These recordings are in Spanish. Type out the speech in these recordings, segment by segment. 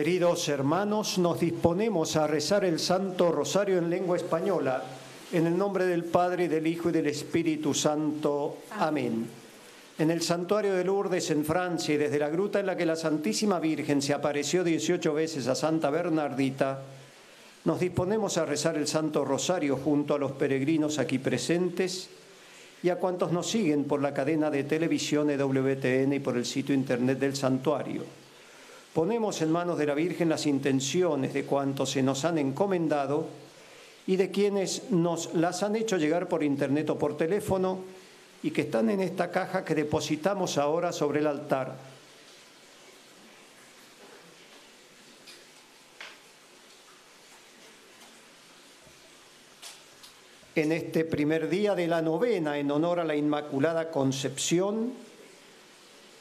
Queridos hermanos, nos disponemos a rezar el Santo Rosario en lengua española, en el nombre del Padre, del Hijo y del Espíritu Santo. Amén. En el santuario de Lourdes, en Francia, y desde la gruta en la que la Santísima Virgen se apareció 18 veces a Santa Bernardita, nos disponemos a rezar el Santo Rosario junto a los peregrinos aquí presentes y a cuantos nos siguen por la cadena de televisión EWTN y por el sitio internet del santuario. Ponemos en manos de la Virgen las intenciones de cuantos se nos han encomendado y de quienes nos las han hecho llegar por internet o por teléfono y que están en esta caja que depositamos ahora sobre el altar. En este primer día de la novena en honor a la Inmaculada Concepción,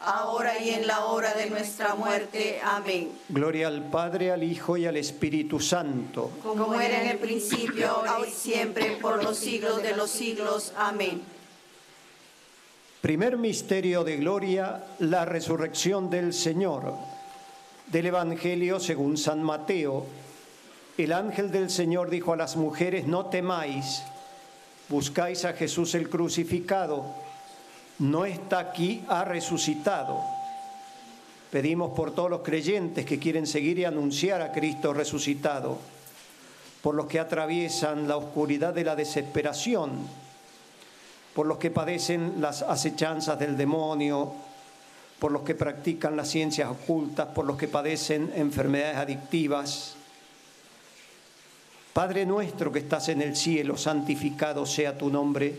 ahora y en la hora de nuestra muerte. Amén. Gloria al Padre, al Hijo y al Espíritu Santo. Como era en el principio, ahora y siempre, por los siglos de los siglos. Amén. Primer misterio de gloria, la resurrección del Señor. Del Evangelio según San Mateo. El ángel del Señor dijo a las mujeres, no temáis, buscáis a Jesús el crucificado, no está aquí, ha resucitado. Pedimos por todos los creyentes que quieren seguir y anunciar a Cristo resucitado, por los que atraviesan la oscuridad de la desesperación, por los que padecen las acechanzas del demonio, por los que practican las ciencias ocultas, por los que padecen enfermedades adictivas. Padre nuestro que estás en el cielo, santificado sea tu nombre.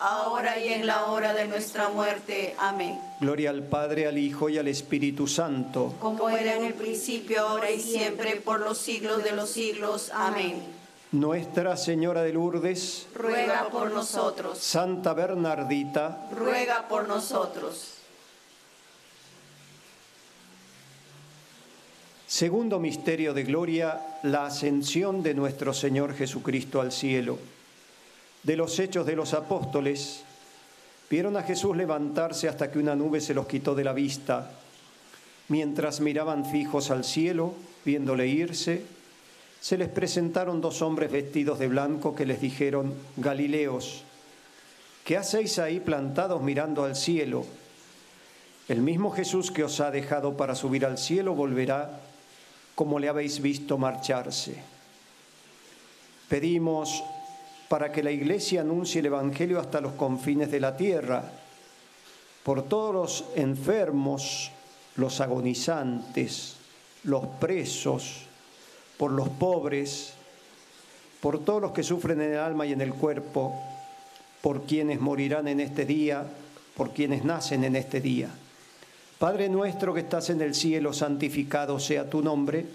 ahora y en la hora de nuestra muerte. Amén. Gloria al Padre, al Hijo y al Espíritu Santo. Como era en el principio, ahora y siempre, por los siglos de los siglos. Amén. Nuestra Señora de Lourdes, Ruega por nosotros, Santa Bernardita, ruega por nosotros. Segundo misterio de gloria, la ascensión de nuestro Señor Jesucristo al cielo. De los hechos de los apóstoles, vieron a Jesús levantarse hasta que una nube se los quitó de la vista. Mientras miraban fijos al cielo, viéndole irse, se les presentaron dos hombres vestidos de blanco que les dijeron, Galileos, ¿qué hacéis ahí plantados mirando al cielo? El mismo Jesús que os ha dejado para subir al cielo volverá como le habéis visto marcharse. Pedimos para que la Iglesia anuncie el Evangelio hasta los confines de la tierra, por todos los enfermos, los agonizantes, los presos, por los pobres, por todos los que sufren en el alma y en el cuerpo, por quienes morirán en este día, por quienes nacen en este día. Padre nuestro que estás en el cielo, santificado sea tu nombre.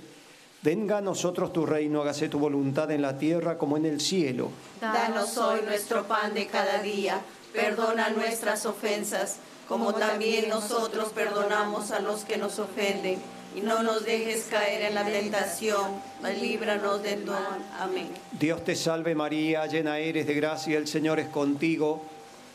Venga a nosotros tu reino, hágase tu voluntad en la tierra como en el cielo. Danos hoy nuestro pan de cada día. Perdona nuestras ofensas, como también nosotros perdonamos a los que nos ofenden. Y no nos dejes caer en la tentación, mas líbranos del mal. Amén. Dios te salve María, llena eres de gracia, el Señor es contigo.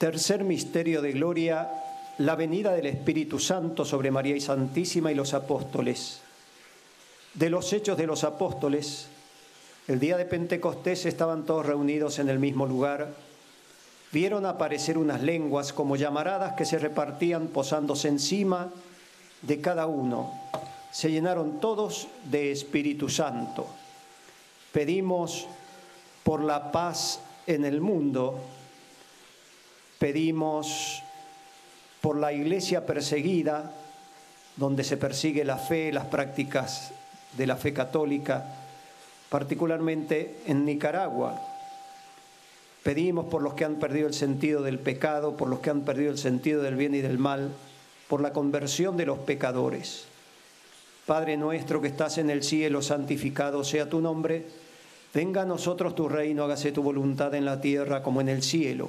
Tercer misterio de gloria, la venida del Espíritu Santo sobre María y Santísima y los apóstoles. De los hechos de los apóstoles, el día de Pentecostés estaban todos reunidos en el mismo lugar. Vieron aparecer unas lenguas como llamaradas que se repartían posándose encima de cada uno. Se llenaron todos de Espíritu Santo. Pedimos por la paz en el mundo Pedimos por la iglesia perseguida, donde se persigue la fe, las prácticas de la fe católica, particularmente en Nicaragua. Pedimos por los que han perdido el sentido del pecado, por los que han perdido el sentido del bien y del mal, por la conversión de los pecadores. Padre nuestro que estás en el cielo, santificado sea tu nombre. Venga a nosotros tu reino, hágase tu voluntad en la tierra como en el cielo.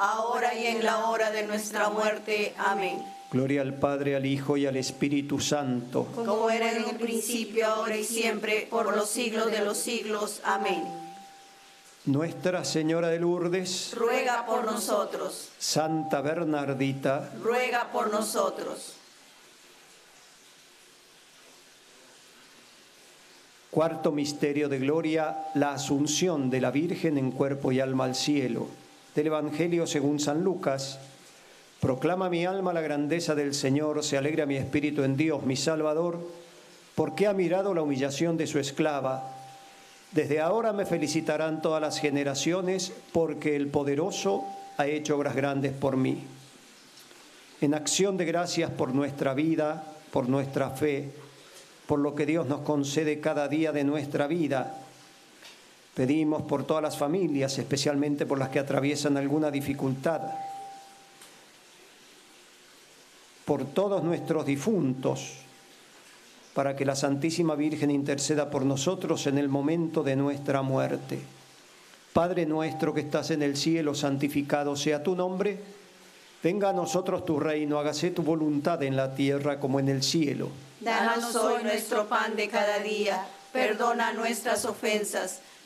ahora y en la hora de nuestra muerte. Amén. Gloria al Padre, al Hijo y al Espíritu Santo. Como era en un principio, ahora y siempre, por los siglos de los siglos. Amén. Nuestra Señora de Lourdes, ruega por nosotros. Santa Bernardita, ruega por nosotros. Cuarto misterio de gloria, la asunción de la Virgen en cuerpo y alma al cielo. Del Evangelio según San Lucas. Proclama mi alma la grandeza del Señor, se alegra mi espíritu en Dios, mi Salvador, porque ha mirado la humillación de su esclava. Desde ahora me felicitarán todas las generaciones, porque el poderoso ha hecho obras grandes por mí. En acción de gracias por nuestra vida, por nuestra fe, por lo que Dios nos concede cada día de nuestra vida. Pedimos por todas las familias, especialmente por las que atraviesan alguna dificultad, por todos nuestros difuntos, para que la Santísima Virgen interceda por nosotros en el momento de nuestra muerte. Padre nuestro que estás en el cielo, santificado sea tu nombre. Venga a nosotros tu reino, hágase tu voluntad en la tierra como en el cielo. Danos hoy nuestro pan de cada día. Perdona nuestras ofensas,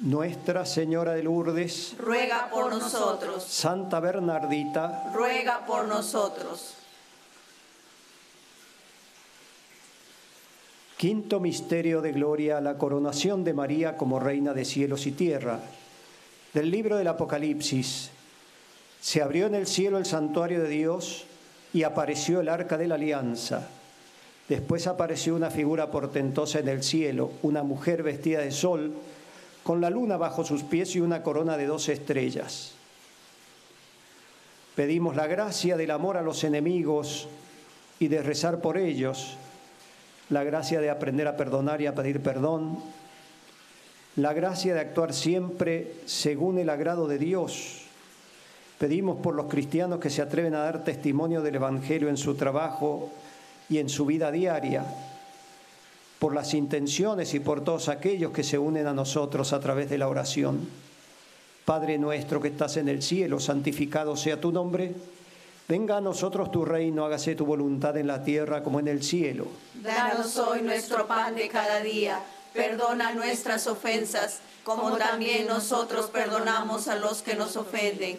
Nuestra Señora de Lourdes, ruega por nosotros. Santa Bernardita, ruega por nosotros. Quinto misterio de gloria, la coronación de María como Reina de cielos y tierra. Del libro del Apocalipsis. Se abrió en el cielo el santuario de Dios y apareció el arca de la alianza. Después apareció una figura portentosa en el cielo, una mujer vestida de sol, con la luna bajo sus pies y una corona de dos estrellas. Pedimos la gracia del amor a los enemigos y de rezar por ellos, la gracia de aprender a perdonar y a pedir perdón, la gracia de actuar siempre según el agrado de Dios Pedimos por los cristianos que se atreven a dar testimonio del Evangelio en su trabajo y en su vida diaria, por las intenciones y por todos aquellos que se unen a nosotros a través de la oración. Padre nuestro que estás en el cielo, santificado sea tu nombre. Venga a nosotros tu reino, hágase tu voluntad en la tierra como en el cielo. Danos hoy nuestro pan de cada día. Perdona nuestras ofensas, como también nosotros perdonamos a los que nos ofenden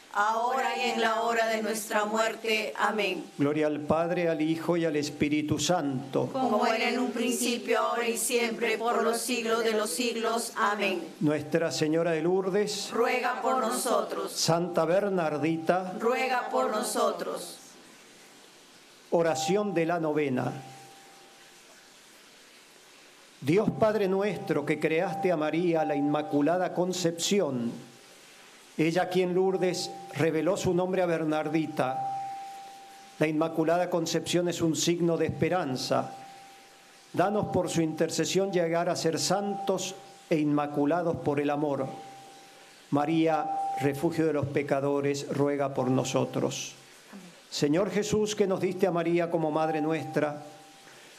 ahora y en la hora de nuestra muerte. Amén. Gloria al Padre, al Hijo y al Espíritu Santo. Como era en un principio, ahora y siempre, por los siglos de los siglos. Amén. Nuestra Señora de Lourdes, ruega por nosotros. Santa Bernardita, ruega por nosotros. Oración de la novena. Dios Padre nuestro que creaste a María, la Inmaculada Concepción, ella quien Lourdes reveló su nombre a Bernardita, La Inmaculada Concepción es un signo de esperanza. Danos por su intercesión llegar a ser santos e inmaculados por el amor. María, refugio de los pecadores, ruega por nosotros. Señor Jesús, que nos diste a María como Madre nuestra,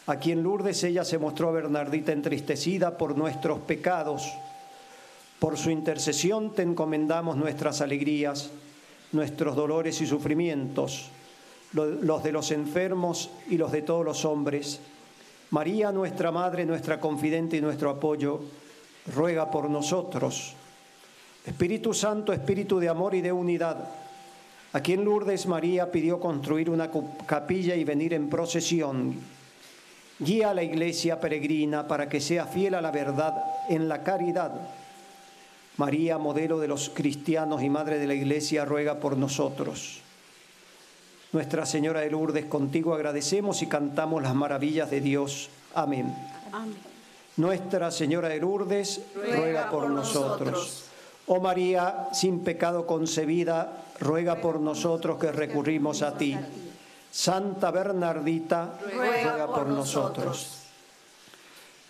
a quien Lourdes ella se mostró a Bernardita entristecida por nuestros pecados. Por su intercesión te encomendamos nuestras alegrías, nuestros dolores y sufrimientos los de los enfermos y los de todos los hombres. María, nuestra Madre, nuestra confidente y nuestro apoyo, ruega por nosotros. Espíritu Santo, Espíritu de amor y de unidad, a quien Lourdes María pidió construir una capilla y venir en procesión. Guía a la iglesia peregrina para que sea fiel a la verdad en la caridad. María, modelo de los cristianos y madre de la iglesia, ruega por nosotros. Nuestra Señora de Lourdes, contigo agradecemos y cantamos las maravillas de Dios. Amén. Nuestra Señora de Lourdes, ruega, por, nosotros. Oh María, sin pecado concebida, ruega por nosotros que recurrimos a ti. Santa Bernardita, ruega, por nosotros.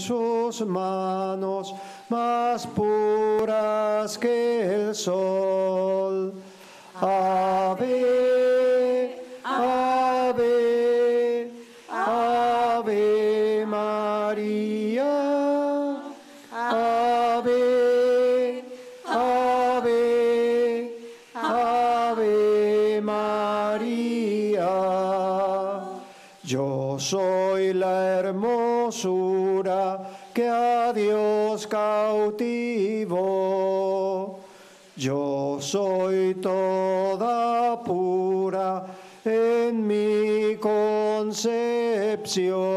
sus manos más puras que el sol. En mi concepción.